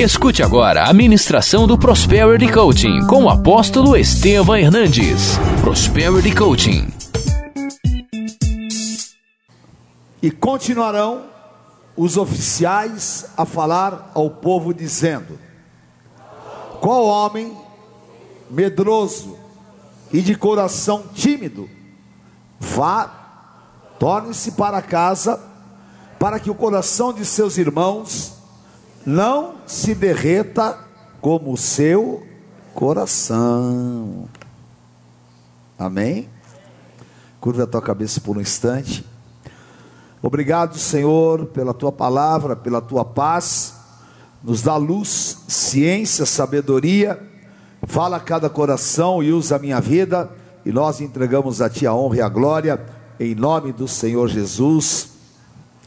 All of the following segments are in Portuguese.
Escute agora a ministração do Prosperity Coaching com o apóstolo Estevam Hernandes. Prosperity Coaching. E continuarão os oficiais a falar ao povo, dizendo: Qual homem medroso e de coração tímido, vá, torne-se para casa, para que o coração de seus irmãos não se derreta como o seu coração. Amém? Curva a tua cabeça por um instante. Obrigado, Senhor, pela tua palavra, pela tua paz. Nos dá luz, ciência, sabedoria. Fala a cada coração e usa a minha vida. E nós entregamos a ti a honra e a glória, em nome do Senhor Jesus.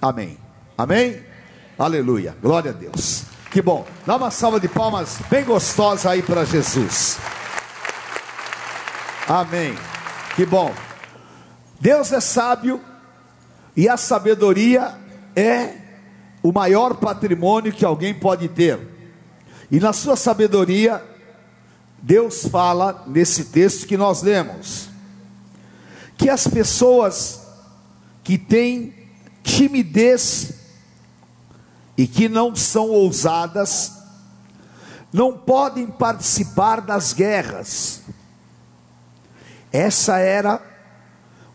Amém. Amém? Aleluia. Glória a Deus. Que bom. Dá uma salva de palmas bem gostosa aí para Jesus. Amém. Que bom. Deus é sábio e a sabedoria é o maior patrimônio que alguém pode ter. E na sua sabedoria, Deus fala nesse texto que nós lemos, que as pessoas que têm timidez e que não são ousadas, não podem participar das guerras. Essa era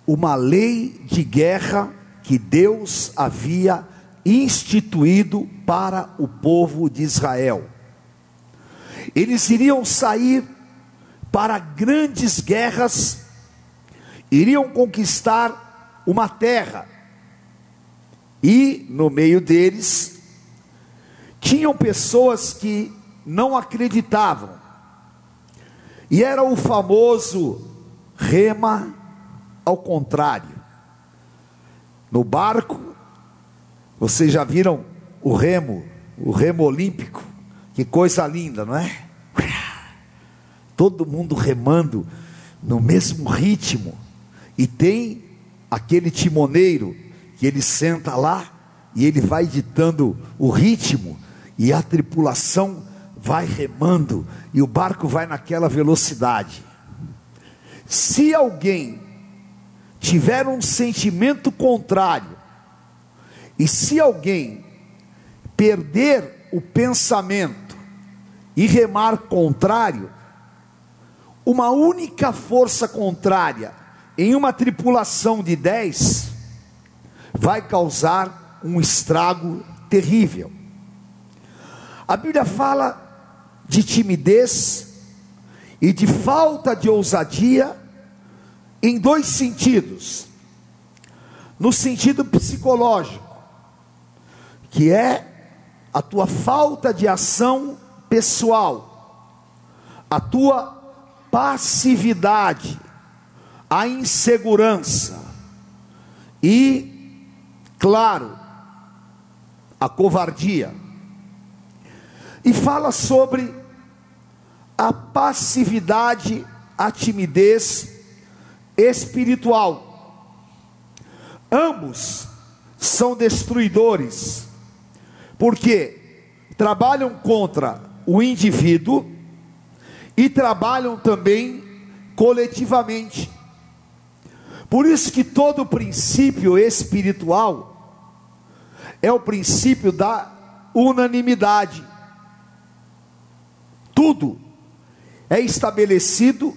uma lei de guerra que Deus havia instituído para o povo de Israel. Eles iriam sair para grandes guerras, iriam conquistar uma terra, e no meio deles tinham pessoas que não acreditavam, e era o famoso rema ao contrário. No barco, vocês já viram o remo, o remo olímpico? Que coisa linda, não é? Todo mundo remando no mesmo ritmo, e tem aquele timoneiro que ele senta lá e ele vai ditando o ritmo e a tripulação vai remando e o barco vai naquela velocidade. Se alguém tiver um sentimento contrário, e se alguém perder o pensamento e remar contrário, uma única força contrária em uma tripulação de dez vai causar um estrago terrível. A Bíblia fala de timidez e de falta de ousadia em dois sentidos. No sentido psicológico, que é a tua falta de ação pessoal, a tua passividade, a insegurança e, claro, a covardia e fala sobre a passividade, a timidez espiritual. Ambos são destruidores, porque trabalham contra o indivíduo e trabalham também coletivamente. Por isso que todo princípio espiritual é o princípio da unanimidade tudo é estabelecido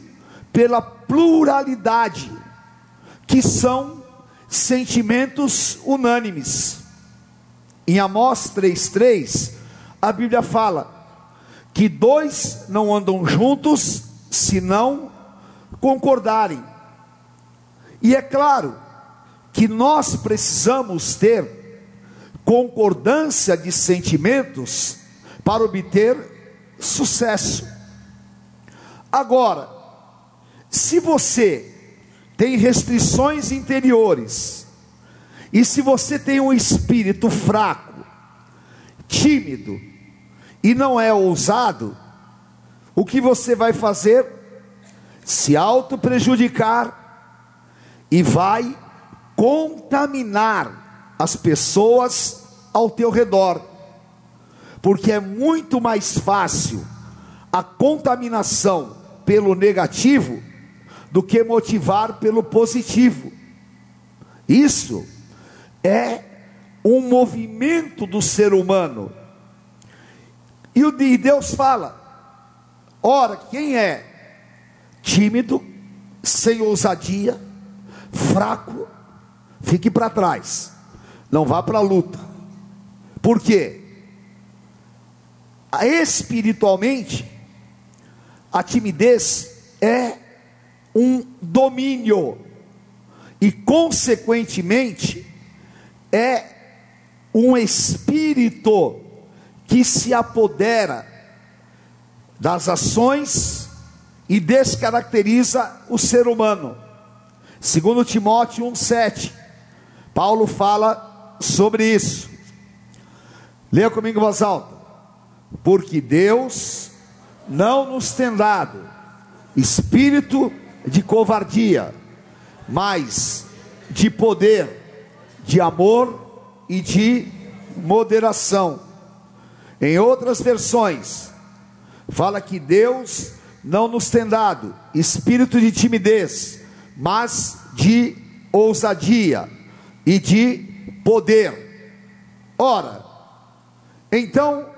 pela pluralidade, que são sentimentos unânimes. Em Amós 3,3, a Bíblia fala que dois não andam juntos se não concordarem. E é claro que nós precisamos ter concordância de sentimentos para obter sucesso. Agora, se você tem restrições interiores, e se você tem um espírito fraco, tímido, e não é ousado, o que você vai fazer? Se auto prejudicar e vai contaminar as pessoas ao teu redor. Porque é muito mais fácil a contaminação pelo negativo do que motivar pelo positivo. Isso é um movimento do ser humano. E o de Deus fala: ora, quem é tímido, sem ousadia, fraco, fique para trás, não vá para a luta. Por quê? Espiritualmente, a timidez é um domínio, e consequentemente, é um espírito que se apodera das ações e descaracteriza o ser humano. Segundo Timóteo 1:7, Paulo fala sobre isso. Leia comigo voz alta. Porque Deus não nos tem dado espírito de covardia, mas de poder, de amor e de moderação. Em outras versões, fala que Deus não nos tem dado espírito de timidez, mas de ousadia e de poder. Ora, então,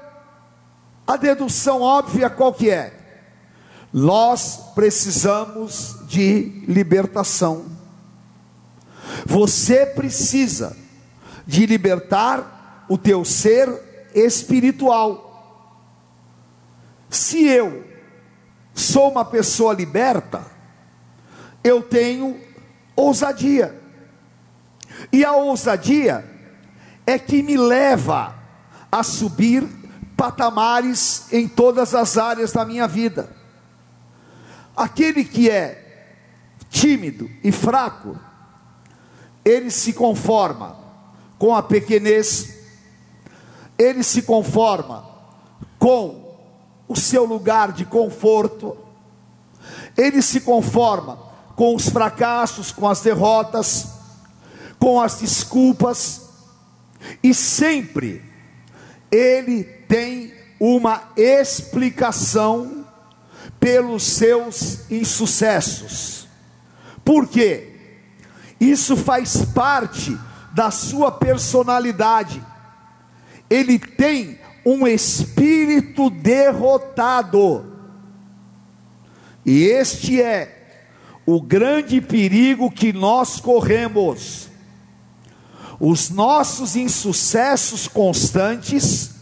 a dedução óbvia qual que é? Nós precisamos de libertação. Você precisa de libertar o teu ser espiritual. Se eu sou uma pessoa liberta, eu tenho ousadia. E a ousadia é que me leva a subir patamares em todas as áreas da minha vida. Aquele que é tímido e fraco, ele se conforma com a pequenez ele se conforma com o seu lugar de conforto, ele se conforma com os fracassos, com as derrotas, com as desculpas, e sempre ele tem uma explicação pelos seus insucessos. Por quê? Isso faz parte da sua personalidade ele tem um espírito derrotado. E este é o grande perigo que nós corremos. Os nossos insucessos constantes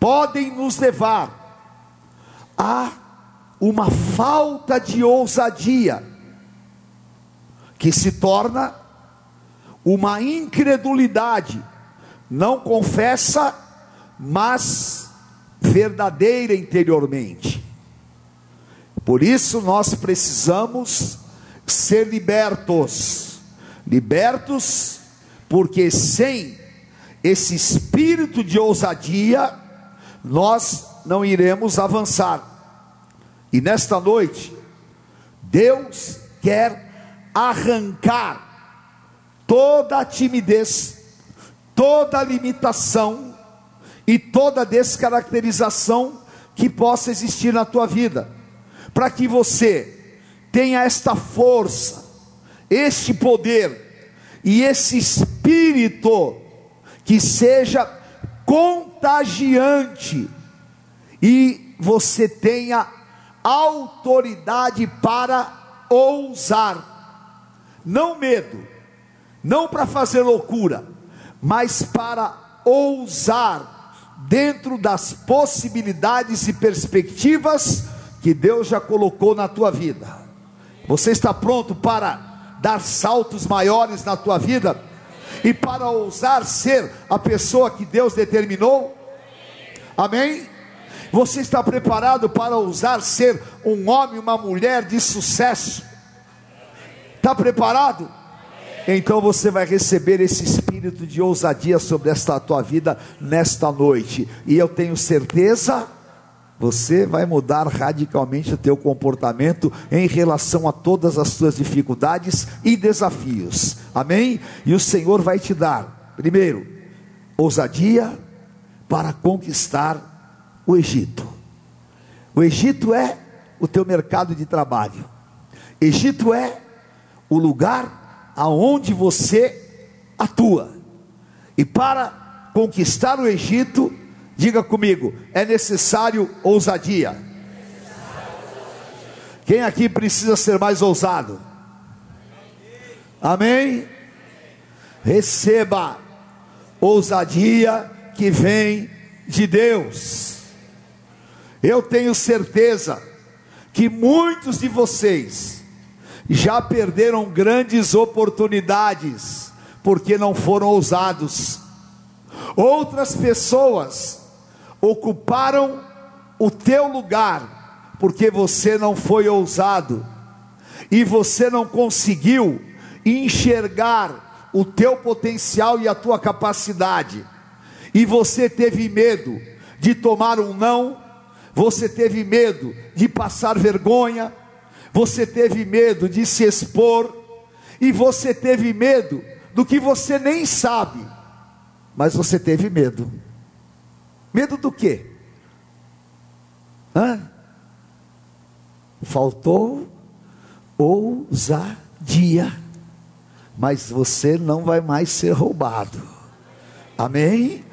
podem nos levar a uma falta de ousadia, que se torna uma incredulidade não confessa, mas verdadeira interiormente. Por isso nós precisamos ser libertos. Libertos, porque sem esse espírito de ousadia, nós não iremos avançar. E nesta noite, Deus quer arrancar toda a timidez toda limitação e toda descaracterização que possa existir na tua vida, para que você tenha esta força, este poder e esse espírito que seja contagiante e você tenha autoridade para ousar, não medo, não para fazer loucura, mas para ousar dentro das possibilidades e perspectivas que Deus já colocou na tua vida. Você está pronto para dar saltos maiores na tua vida e para ousar ser a pessoa que Deus determinou? Amém? Você está preparado para ousar ser um homem, uma mulher de sucesso? Está preparado? Então você vai receber esse espírito de ousadia sobre esta tua vida nesta noite. E eu tenho certeza você vai mudar radicalmente o teu comportamento em relação a todas as tuas dificuldades e desafios. Amém? E o Senhor vai te dar, primeiro, ousadia para conquistar o Egito. O Egito é o teu mercado de trabalho. Egito é o lugar aonde você atua. E para conquistar o Egito, diga comigo, é necessário ousadia. Quem aqui precisa ser mais ousado? Amém? Receba ousadia que vem de Deus. Eu tenho certeza que muitos de vocês já perderam grandes oportunidades porque não foram ousados. Outras pessoas ocuparam o teu lugar porque você não foi ousado e você não conseguiu enxergar o teu potencial e a tua capacidade. E você teve medo de tomar um não, você teve medo de passar vergonha, você teve medo de se expor, e você teve medo do que você nem sabe, mas você teve medo. Medo do quê? Hã? Faltou ousadia, mas você não vai mais ser roubado. Amém?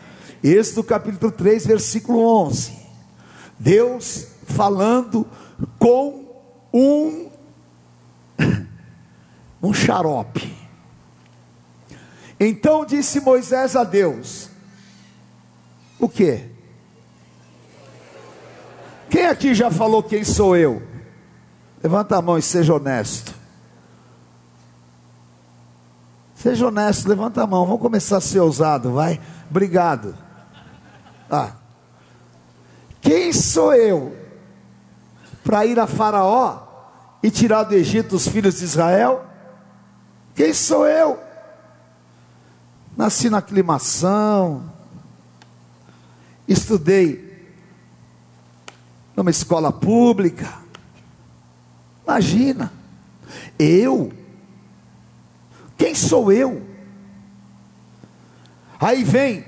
Êxodo capítulo 3, versículo 11. Deus falando com um um xarope. Então disse Moisés a Deus: O que? Quem aqui já falou quem sou eu? Levanta a mão e seja honesto. Seja honesto, levanta a mão. Vamos começar a ser ousado, vai. Obrigado. Ah. Quem sou eu para ir a Faraó e tirar do Egito os filhos de Israel? Quem sou eu? Nasci na aclimação, estudei numa escola pública. Imagina, eu? Quem sou eu? Aí vem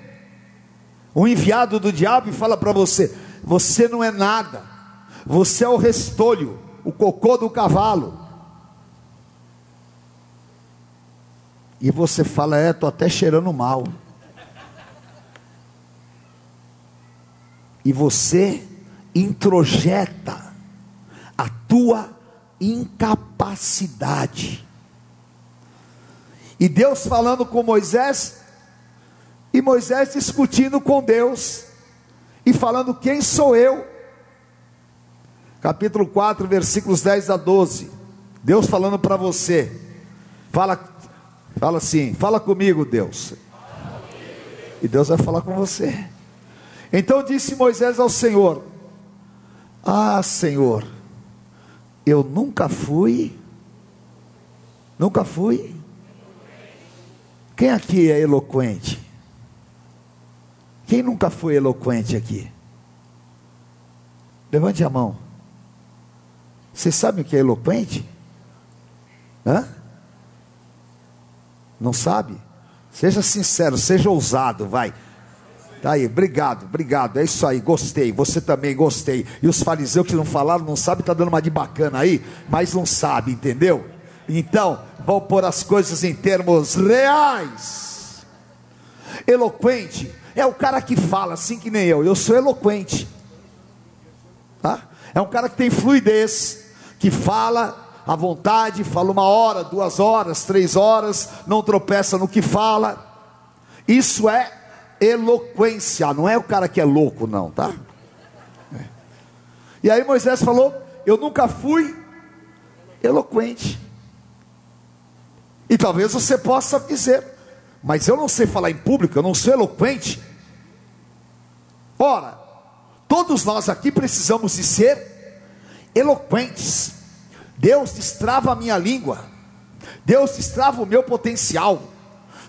o enviado do diabo e fala para você: você não é nada, você é o restolho, o cocô do cavalo. E você fala: é, estou até cheirando mal. E você introjeta a tua incapacidade. E Deus falando com Moisés, e Moisés discutindo com Deus, e falando: Quem sou eu? Capítulo 4, versículos 10 a 12. Deus falando para você. Fala, fala assim: Fala comigo, Deus. E Deus vai falar com você. Então disse Moisés ao Senhor: Ah, Senhor, eu nunca fui, nunca fui. Quem aqui é eloquente? Quem nunca foi eloquente aqui? Levante a mão. Você sabe o que é eloquente? Hã? Não sabe? Seja sincero, seja ousado, vai. Tá aí, obrigado, obrigado. É isso aí, gostei. Você também gostei. E os fariseus que não falaram, não sabem, tá dando uma de bacana aí, mas não sabe, entendeu? Então, vão pôr as coisas em termos reais. Eloquente é o cara que fala assim que nem eu. Eu sou eloquente. Tá? É um cara que tem fluidez, que fala à vontade, fala uma hora, duas horas, três horas, não tropeça no que fala. Isso é eloquência, não é o cara que é louco, não, tá? É. E aí Moisés falou: Eu nunca fui eloquente. E talvez você possa dizer, mas eu não sei falar em público, eu não sou eloquente. Ora, todos nós aqui precisamos de ser eloquentes. Deus destrava a minha língua, Deus destrava o meu potencial,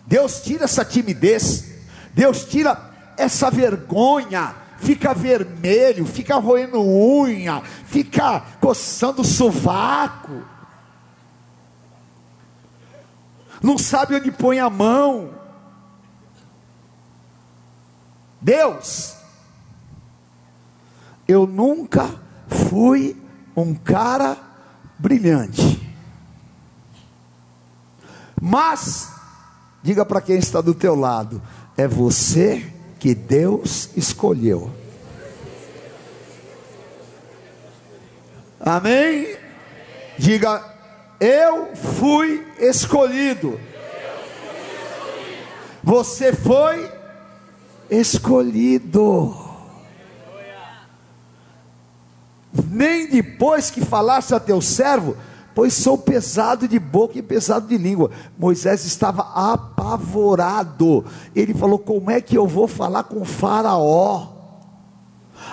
Deus tira essa timidez, Deus tira essa vergonha, fica vermelho, fica roendo unha, fica coçando o sovaco não sabe onde põe a mão. Deus, eu nunca fui um cara brilhante. Mas, diga para quem está do teu lado, é você que Deus escolheu. Amém? Diga, eu fui escolhido. Você foi escolhido. Nem depois que falaste a teu servo, pois sou pesado de boca e pesado de língua. Moisés estava apavorado. Ele falou: Como é que eu vou falar com Faraó?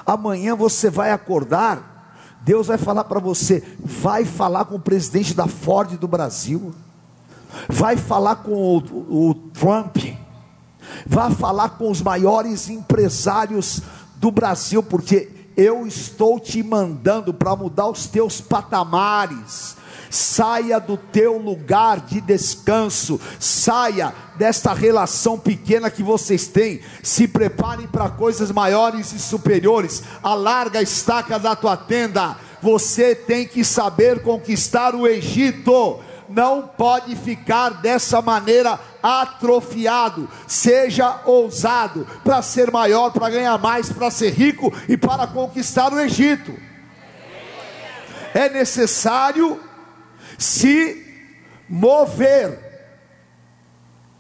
Amanhã você vai acordar. Deus vai falar para você, vai falar com o presidente da Ford do Brasil, vai falar com o, o Trump, vai falar com os maiores empresários do Brasil, porque eu estou te mandando para mudar os teus patamares, saia do teu lugar de descanso, saia desta relação pequena que vocês têm, se preparem para coisas maiores e superiores, alarga a estaca da tua tenda, você tem que saber conquistar o Egito, não pode ficar dessa maneira atrofiado, seja ousado para ser maior, para ganhar mais, para ser rico e para conquistar o Egito. É necessário se mover,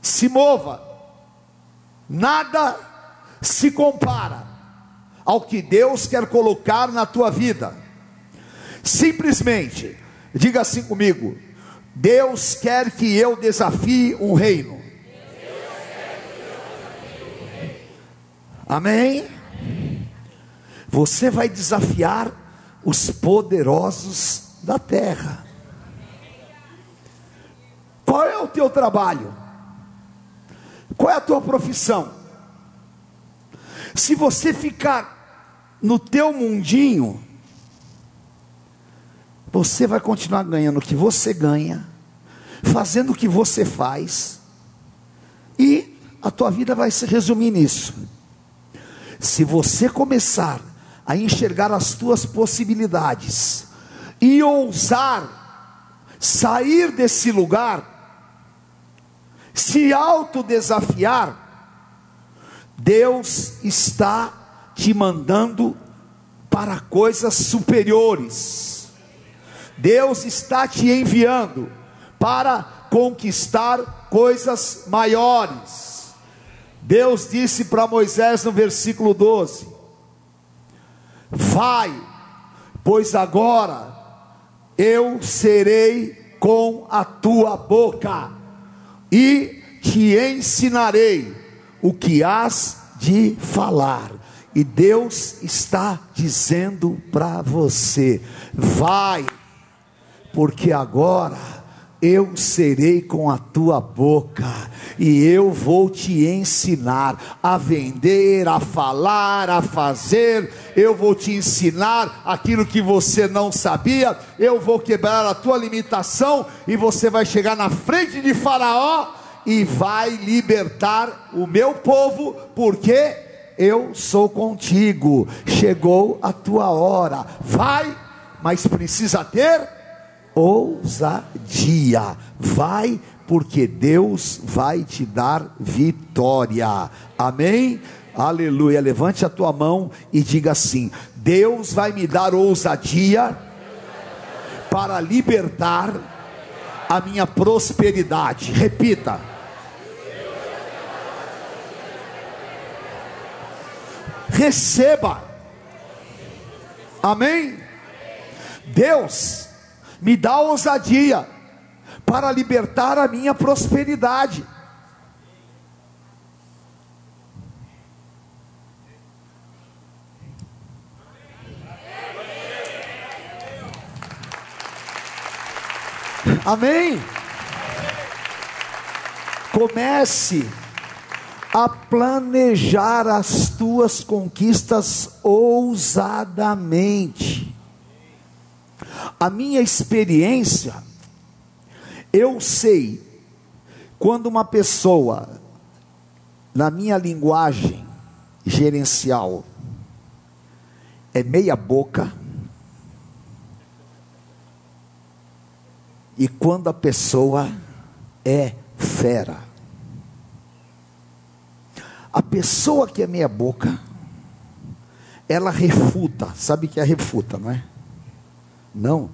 se mova, nada se compara ao que Deus quer colocar na tua vida. Simplesmente, diga assim comigo: Deus quer que eu desafie um reino. Amém? Você vai desafiar os poderosos da terra. Qual é o teu trabalho? Qual é a tua profissão? Se você ficar no teu mundinho, você vai continuar ganhando o que você ganha, fazendo o que você faz, e a tua vida vai se resumir nisso. Se você começar a enxergar as tuas possibilidades e ousar sair desse lugar, se autodesafiar, Deus está te mandando para coisas superiores. Deus está te enviando para conquistar coisas maiores. Deus disse para Moisés no versículo 12: Vai, pois agora eu serei com a tua boca e te ensinarei o que has de falar. E Deus está dizendo para você: vai, porque agora eu serei com a tua boca, e eu vou te ensinar a vender, a falar, a fazer, eu vou te ensinar aquilo que você não sabia, eu vou quebrar a tua limitação, e você vai chegar na frente de Faraó e vai libertar o meu povo, porque eu sou contigo, chegou a tua hora, vai, mas precisa ter ousadia. Vai, porque Deus vai te dar vitória. Amém? Aleluia. Levante a tua mão e diga assim: Deus vai me dar ousadia para libertar a minha prosperidade. Repita. Receba. Amém? Deus me dá ousadia para libertar a minha prosperidade. Amém? Comece a planejar as tuas conquistas ousadamente. A minha experiência, eu sei quando uma pessoa, na minha linguagem, gerencial é meia boca. E quando a pessoa é fera. A pessoa que é meia boca, ela refuta. Sabe que é refuta, não é? Não.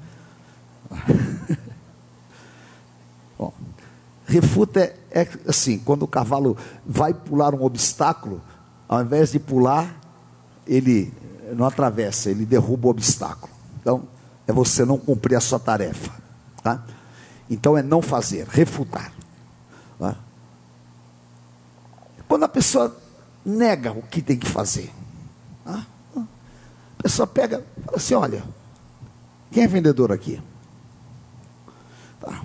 Bom, refuta é, é assim, quando o cavalo vai pular um obstáculo, ao invés de pular, ele não atravessa, ele derruba o obstáculo. Então, é você não cumprir a sua tarefa. Tá? Então, é não fazer, refutar. Tá? Quando a pessoa nega o que tem que fazer, tá? a pessoa pega e fala assim: olha, quem é vendedor aqui? Tá.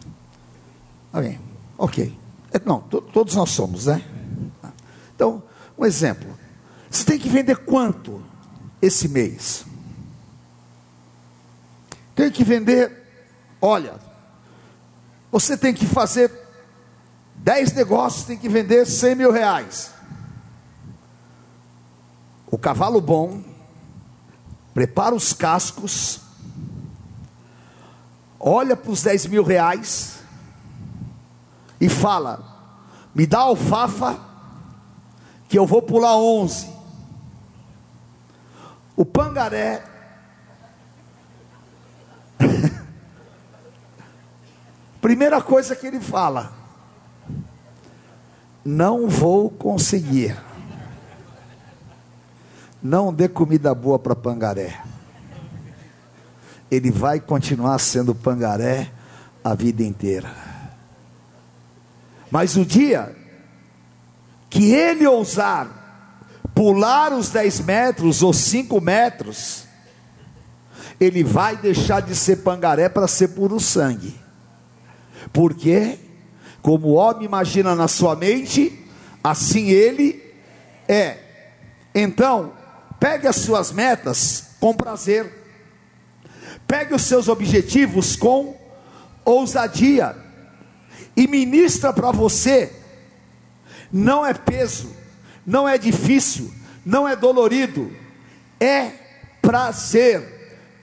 Alguém? Ok. É, não, todos nós somos, né? Então, um exemplo. Você tem que vender quanto esse mês? Tem que vender, olha, você tem que fazer 10 negócios, tem que vender 100 mil reais. O cavalo bom, prepara os cascos, olha para os 10 mil reais e fala: me dá alfafa que eu vou pular 11. O pangaré. Primeira coisa que ele fala: Não vou conseguir. Não dê comida boa para pangaré. Ele vai continuar sendo pangaré a vida inteira. Mas o dia que ele ousar pular os 10 metros ou 5 metros, ele vai deixar de ser pangaré para ser puro sangue. Porque, como o homem imagina na sua mente, assim ele é. Então, pegue as suas metas com prazer, pegue os seus objetivos com ousadia, e ministra para você não é peso, não é difícil, não é dolorido, é prazer.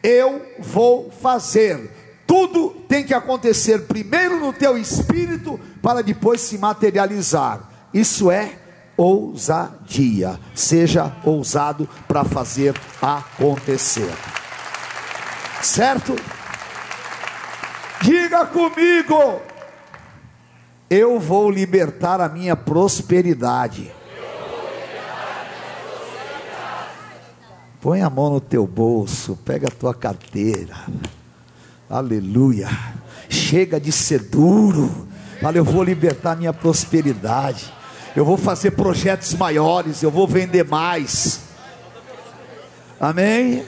Eu vou fazer. Tudo tem que acontecer primeiro no teu espírito para depois se materializar. Isso é ousadia. Seja ousado para fazer acontecer. Certo? Diga comigo eu vou libertar a minha prosperidade. Põe a mão no teu bolso, pega a tua carteira. Aleluia. Chega de ser duro. Fala, eu vou libertar minha prosperidade. Eu vou fazer projetos maiores, eu vou vender mais. Amém?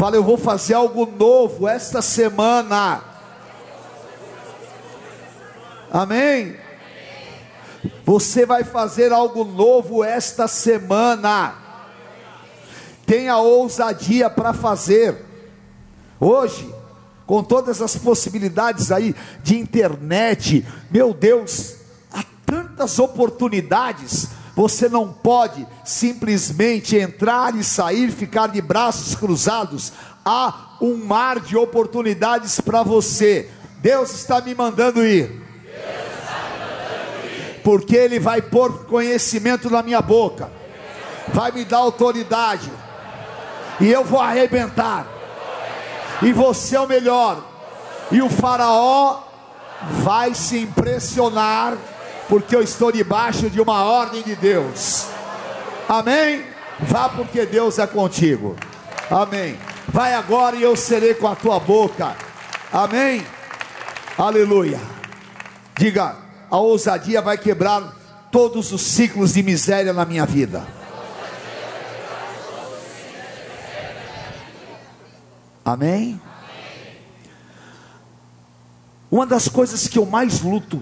Fala, eu vou fazer algo novo esta semana. Amém? Você vai fazer algo novo esta semana. Tenha ousadia para fazer. Hoje, com todas as possibilidades aí de internet, meu Deus, há tantas oportunidades. Você não pode simplesmente entrar e sair, ficar de braços cruzados. Há um mar de oportunidades para você. Deus está me mandando ir. Porque Ele vai pôr conhecimento na minha boca, vai me dar autoridade, e eu vou arrebentar, e você é o melhor, e o Faraó vai se impressionar, porque eu estou debaixo de uma ordem de Deus, amém? Vá porque Deus é contigo, amém. Vai agora e eu serei com a tua boca, amém? Aleluia. Diga, a ousadia vai quebrar todos os ciclos de miséria na minha vida. Amém? Uma das coisas que eu mais luto,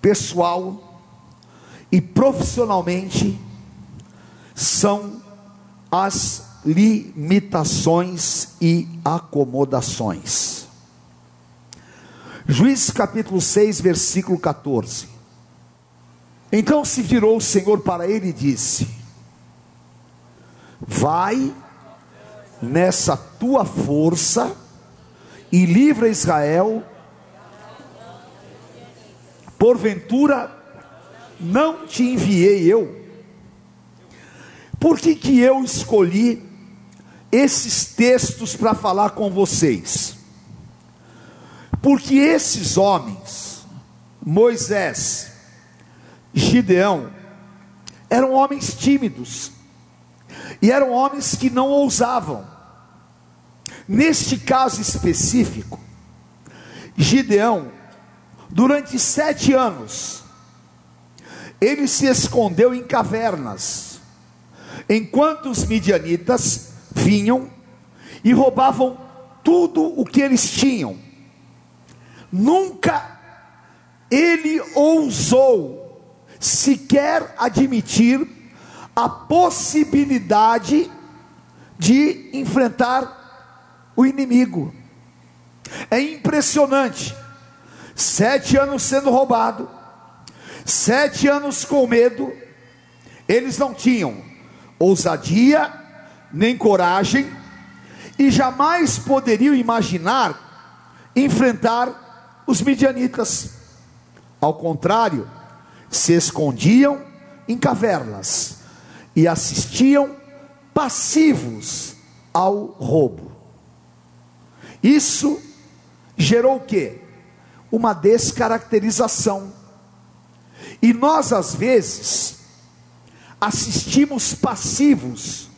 pessoal e profissionalmente, são as limitações e acomodações. Juízes capítulo 6, versículo 14. Então se virou o Senhor para ele e disse: Vai nessa tua força e livra Israel. Porventura não te enviei eu. Por que, que eu escolhi esses textos para falar com vocês? Porque esses homens, Moisés, Gideão, eram homens tímidos, e eram homens que não ousavam. Neste caso específico, Gideão, durante sete anos, ele se escondeu em cavernas, enquanto os midianitas vinham e roubavam tudo o que eles tinham. Nunca ele ousou sequer admitir a possibilidade de enfrentar o inimigo. É impressionante. Sete anos sendo roubado, sete anos com medo, eles não tinham ousadia, nem coragem, e jamais poderiam imaginar enfrentar os midianitas. Ao contrário, se escondiam em cavernas e assistiam passivos ao roubo. Isso gerou o que? Uma descaracterização. E nós, às vezes, assistimos passivos,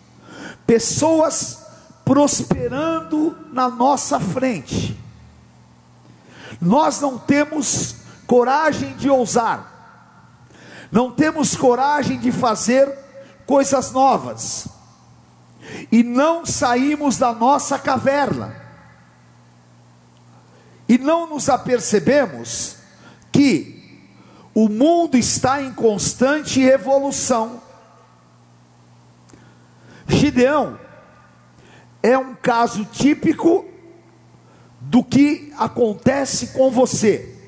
pessoas prosperando na nossa frente. Nós não temos coragem de ousar, não temos coragem de fazer coisas novas, e não saímos da nossa caverna, e não nos apercebemos que o mundo está em constante evolução. Gideão é um caso típico do que acontece com você.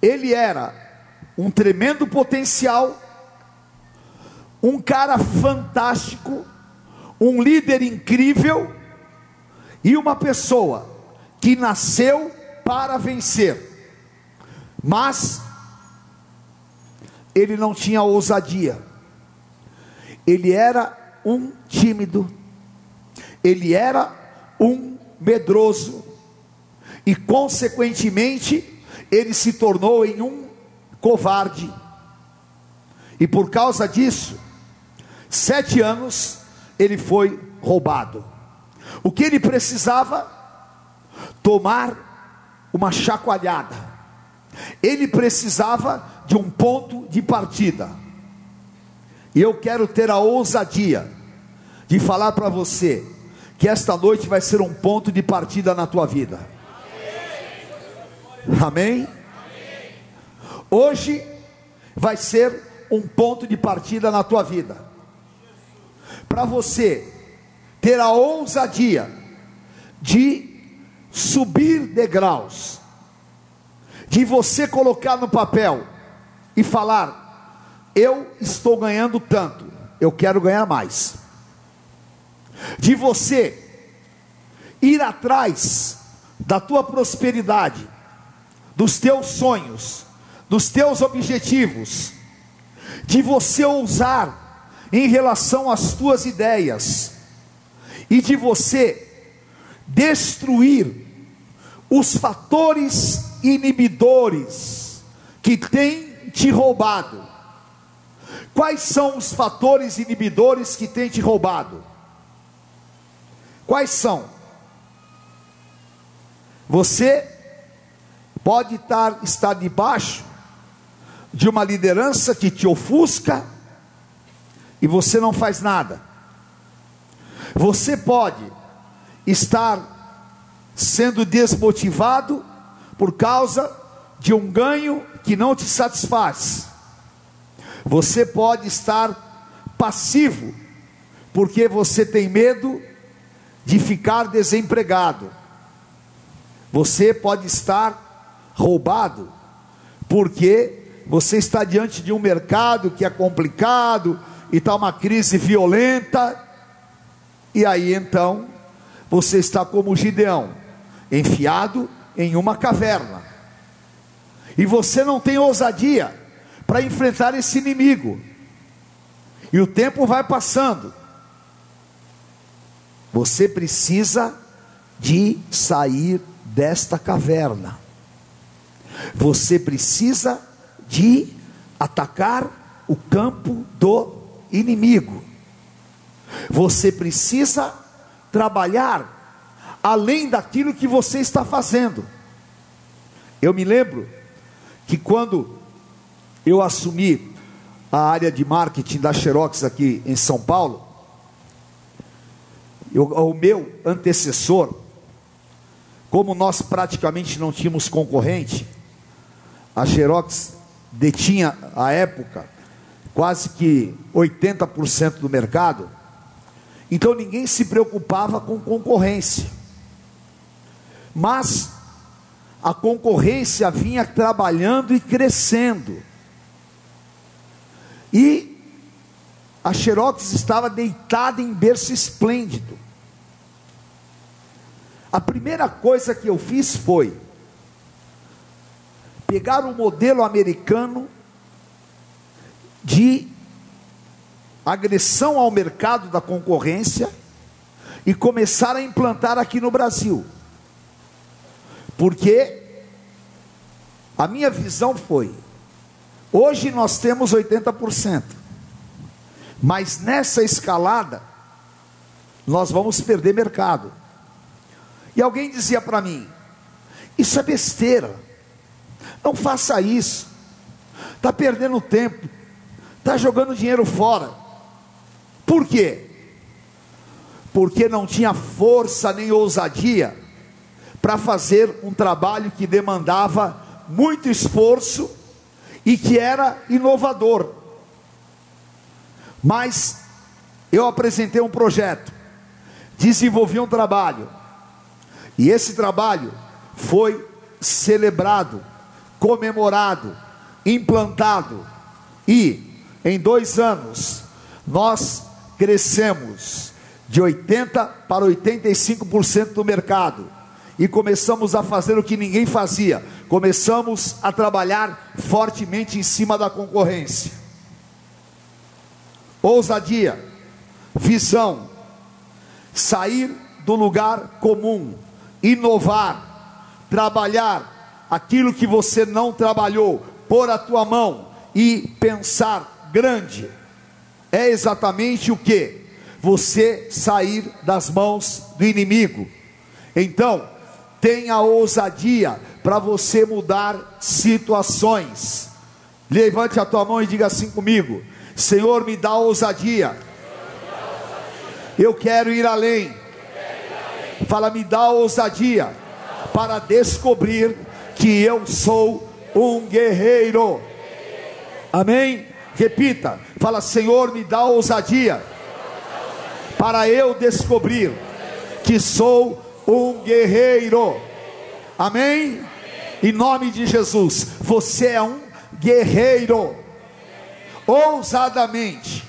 Ele era um tremendo potencial, um cara fantástico, um líder incrível e uma pessoa que nasceu para vencer. Mas ele não tinha ousadia. Ele era um tímido. Ele era um medroso. E consequentemente, ele se tornou em um covarde. E por causa disso, sete anos ele foi roubado. O que ele precisava? Tomar uma chacoalhada. Ele precisava de um ponto de partida. E eu quero ter a ousadia de falar para você que esta noite vai ser um ponto de partida na tua vida. Amém? Hoje vai ser um ponto de partida na tua vida. Para você ter a ousadia de subir degraus, de você colocar no papel e falar: eu estou ganhando tanto, eu quero ganhar mais. De você ir atrás da tua prosperidade, dos teus sonhos, dos teus objetivos, de você ousar em relação às tuas ideias e de você destruir os fatores inibidores que têm te roubado. Quais são os fatores inibidores que têm te roubado? Quais são? Você pode estar, estar debaixo de uma liderança que te ofusca e você não faz nada. Você pode estar sendo desmotivado por causa de um ganho que não te satisfaz. Você pode estar passivo porque você tem medo de ficar desempregado. Você pode estar roubado porque você está diante de um mercado que é complicado e está uma crise violenta, e aí então você está como Gideão, enfiado em uma caverna, e você não tem ousadia para enfrentar esse inimigo, e o tempo vai passando, você precisa de sair desta caverna. Você precisa de atacar o campo do inimigo. Você precisa trabalhar além daquilo que você está fazendo. Eu me lembro que quando eu assumi a área de marketing da Xerox aqui em São Paulo, eu, o meu antecessor, como nós praticamente não tínhamos concorrente, a Xerox detinha à época quase que 80% do mercado, então ninguém se preocupava com concorrência. Mas a concorrência vinha trabalhando e crescendo. E a Xerox estava deitada em berço esplêndido. A primeira coisa que eu fiz foi pegar o modelo americano de agressão ao mercado da concorrência e começar a implantar aqui no Brasil. Porque a minha visão foi: hoje nós temos 80%, mas nessa escalada nós vamos perder mercado. E alguém dizia para mim: Isso é besteira, não faça isso, está perdendo tempo, está jogando dinheiro fora. Por quê? Porque não tinha força nem ousadia para fazer um trabalho que demandava muito esforço e que era inovador. Mas eu apresentei um projeto, desenvolvi um trabalho, e esse trabalho foi celebrado, comemorado, implantado, e em dois anos nós crescemos de 80% para 85% do mercado e começamos a fazer o que ninguém fazia, começamos a trabalhar fortemente em cima da concorrência. Ousadia, visão, sair do lugar comum, inovar, trabalhar aquilo que você não trabalhou, pôr a tua mão e pensar grande. É exatamente o que? Você sair das mãos do inimigo. Então, tenha ousadia para você mudar situações. Levante a tua mão e diga assim comigo: Senhor, me dá ousadia. Eu quero ir além Fala, me dá ousadia para descobrir que eu sou um guerreiro. Amém? Repita. Fala, Senhor, me dá ousadia para eu descobrir que sou um guerreiro. Amém? Em nome de Jesus, você é um guerreiro. Ousadamente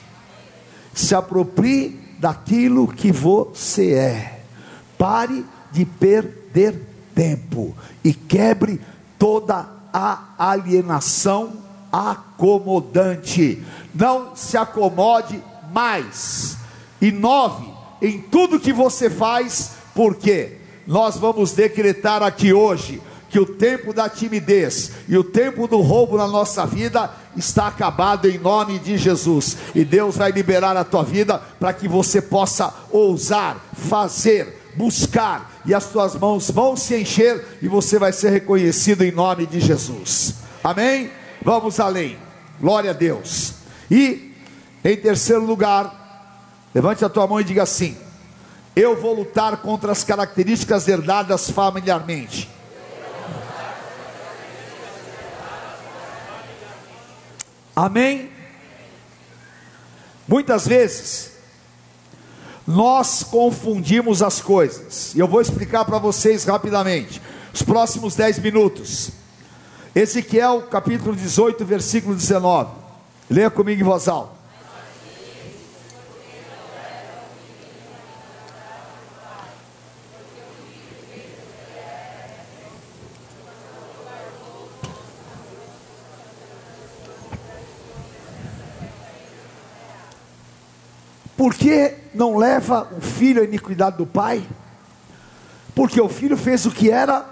se aproprie daquilo que você é. Pare de perder tempo e quebre toda a alienação acomodante. Não se acomode mais. Inove em tudo que você faz, porque nós vamos decretar aqui hoje que o tempo da timidez e o tempo do roubo na nossa vida está acabado em nome de Jesus. E Deus vai liberar a tua vida para que você possa ousar, fazer, buscar, e as tuas mãos vão se encher, e você vai ser reconhecido em nome de Jesus. Amém? Vamos além. Glória a Deus. E, em terceiro lugar, levante a tua mão e diga assim: Eu vou lutar contra as características herdadas familiarmente. Amém? Muitas vezes, nós confundimos as coisas. E eu vou explicar para vocês rapidamente. Os próximos 10 minutos. Ezequiel capítulo 18, versículo 19. Leia comigo em voz alta. Por que não leva o filho à iniquidade do pai? Porque o filho fez o que era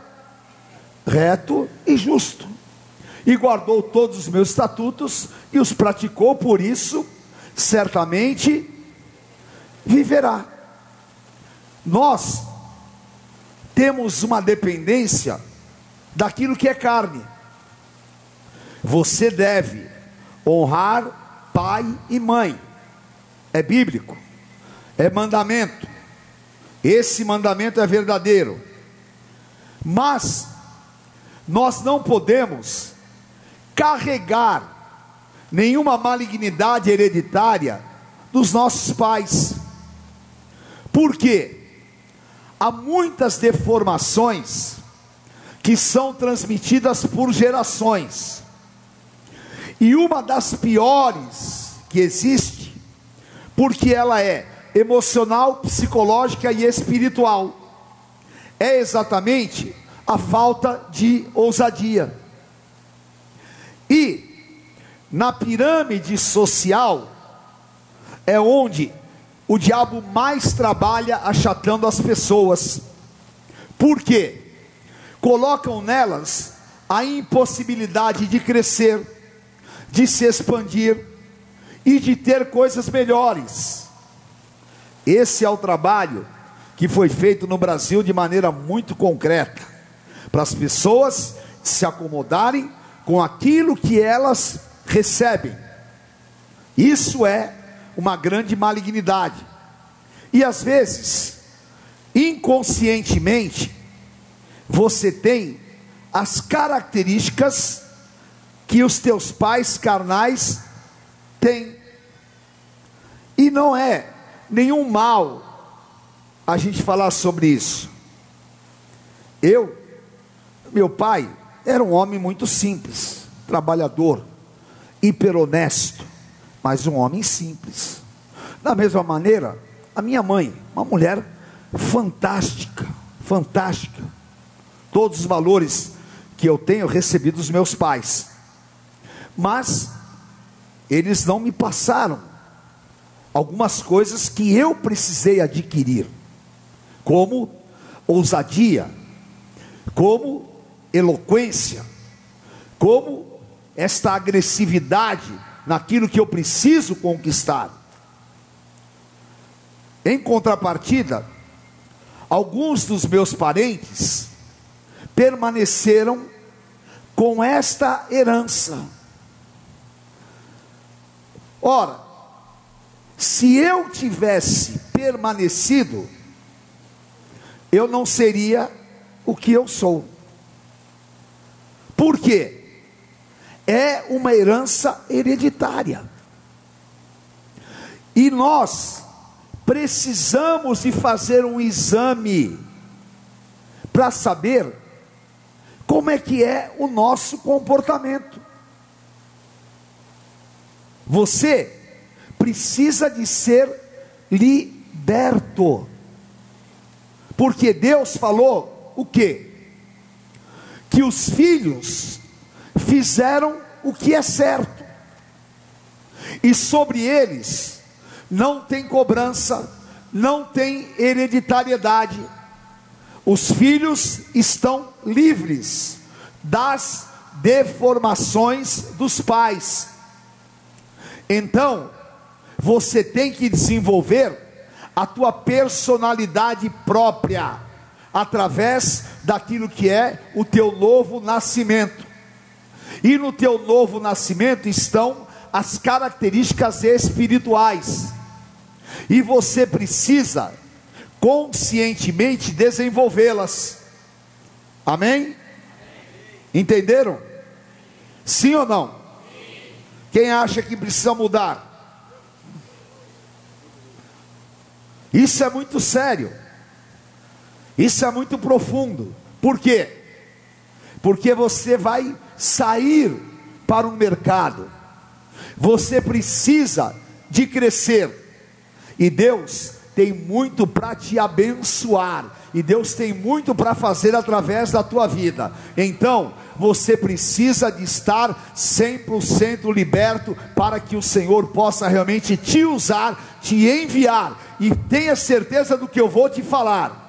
reto e justo, e guardou todos os meus estatutos e os praticou, por isso, certamente viverá. Nós temos uma dependência daquilo que é carne. Você deve honrar pai e mãe. É bíblico. É mandamento. Esse mandamento é verdadeiro. Mas nós não podemos carregar nenhuma malignidade hereditária dos nossos pais. Por quê? Há muitas deformações que são transmitidas por gerações. E uma das piores que existe, porque ela é emocional, psicológica e espiritual, é exatamente a falta de ousadia. E na pirâmide social é onde o diabo mais trabalha achatando as pessoas. Por quê? Colocam nelas a impossibilidade de crescer, de se expandir e de ter coisas melhores. Esse é o trabalho que foi feito no Brasil de maneira muito concreta, para as pessoas se acomodarem com aquilo que elas recebem. Isso é uma grande malignidade. E às vezes, inconscientemente, você tem as características que os teus pais carnais têm. E não é nenhum mal a gente falar sobre isso. Eu, meu pai, era um homem muito simples, trabalhador, hiper honesto, mas um homem simples. Da mesma maneira, a minha mãe, uma mulher fantástica, fantástica. Todos os valores que eu tenho recebi dos meus pais. Mas eles não me passaram algumas coisas que eu precisei adquirir, como ousadia, como eloquência, como esta agressividade naquilo que eu preciso conquistar. Em contrapartida, alguns dos meus parentes permaneceram com esta herança. Ora, se eu tivesse permanecido, eu não seria o que eu sou. Por quê? É uma herança hereditária. E nós precisamos de fazer um exame para saber como é que é o nosso comportamento. Você precisa de ser liberto. Porque Deus falou o quê? que os filhos fizeram o que é certo, e sobre eles não tem cobrança, não tem hereditariedade, os filhos estão livres das deformações dos pais. Então, você tem que desenvolver a tua personalidade própria através daquilo que é o teu novo nascimento. E no teu novo nascimento estão as características espirituais. E você precisa conscientemente desenvolvê-las. Amém? Entenderam? Sim ou não? Quem acha que precisa mudar? Isso é muito sério. Isso é muito profundo. Por quê? Porque você vai sair para o mercado. Você precisa de crescer. E Deus tem muito para te abençoar e Deus tem muito para fazer através da tua vida. Então, você precisa de estar 100% liberto para que o Senhor possa realmente te usar, te enviar. E tenha certeza do que eu vou te falar.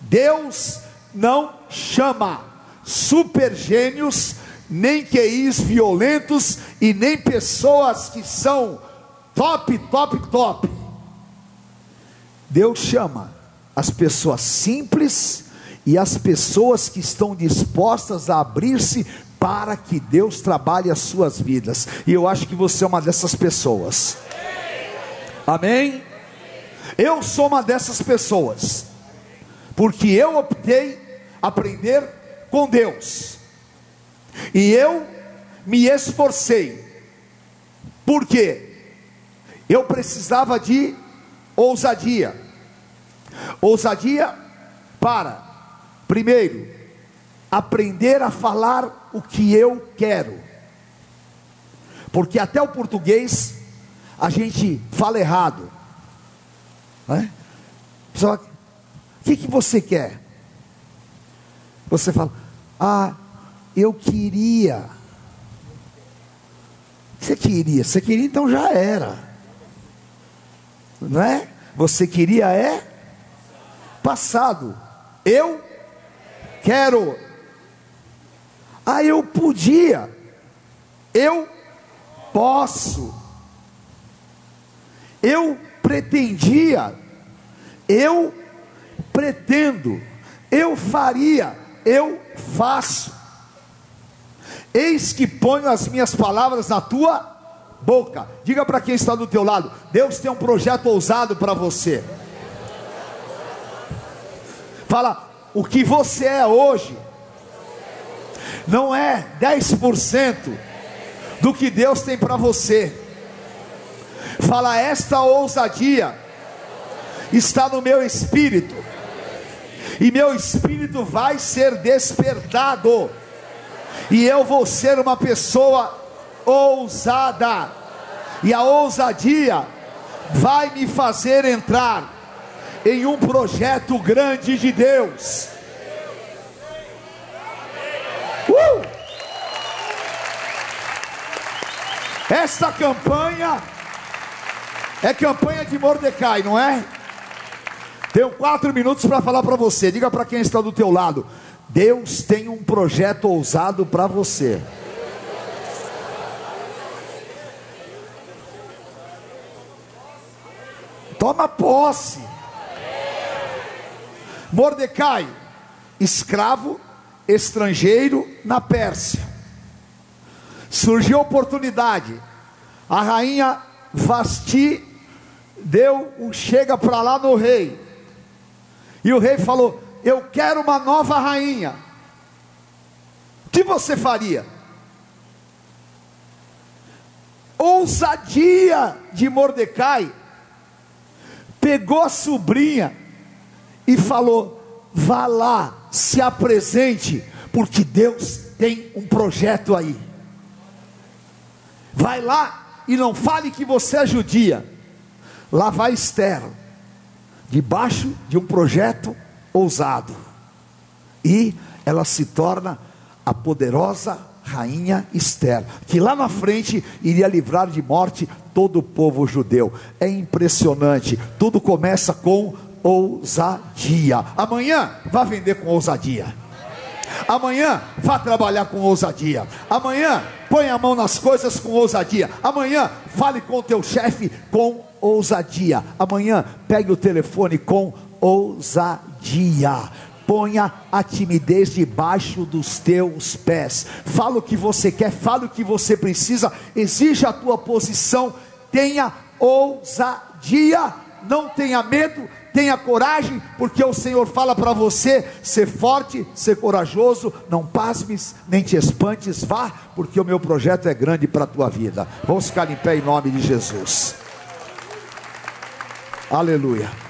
Deus não chama supergênios, nem QIs violentos e nem pessoas que são top, top, top. Deus chama as pessoas simples e as pessoas que estão dispostas a abrir-se para que Deus trabalhe as suas vidas. E eu acho que você é uma dessas pessoas. Amém? Eu sou uma dessas pessoas. Porque eu optei aprender com Deus. E eu me esforcei. Por quê? Eu precisava de ousadia. Ousadia para Primeiro, aprender a falar o que eu quero. Porque até o português a gente fala errado. Né? O que, que você quer? Você fala, ah, eu queria. Você queria, você queria, então já era. Não é? Você queria é passado. Eu quero. Ah, eu podia. Eu posso. Eu pretendia. Eu pretendo. Eu faria. Eu faço. Eis que ponho as minhas palavras na tua boca. Diga para quem está do teu lado: Deus tem um projeto ousado para você. Fala, o que você é hoje não é 10% do que Deus tem para você. Fala, esta ousadia está no meu espírito, e meu espírito vai ser despertado, e eu vou ser uma pessoa ousada, e a ousadia vai me fazer entrar em um projeto grande de Deus. Uh! Esta campanha é campanha de Mordecai, não é? Tenho quatro minutos para falar para você. Diga para quem está do teu lado: Deus tem um projeto ousado para você. Toma posse. Mordecai, escravo, estrangeiro na Pérsia. Surgiu a oportunidade. A rainha Vasti deu um chega para lá no rei. E o rei falou: Eu quero uma nova rainha. O que você faria? Ousadia de Mordecai pegou a sobrinha e falou: vá lá, se apresente, porque Deus tem um projeto aí. Vai lá e não fale que você é judia. Lá vai Esther, debaixo de um projeto ousado. E ela se torna a poderosa rainha Esther, que lá na frente iria livrar de morte todo o povo judeu. É impressionante. Tudo começa com ousadia. Amanhã vá vender com ousadia. Amanhã vá trabalhar com ousadia. Amanhã põe a mão nas coisas com ousadia. Amanhã fale com o teu chefe com ousadia. Amanhã pegue o telefone com ousadia. Ponha a timidez debaixo dos teus pés. Fala o que você quer, fala o que você precisa. Exija a tua posição. Tenha ousadia. Não tenha medo tenha coragem, porque o Senhor fala para você: ser forte, ser corajoso, não pasmes, nem te espantes, vá, porque o meu projeto é grande para a tua vida. Vamos ficar em pé em nome de Jesus. Aleluia.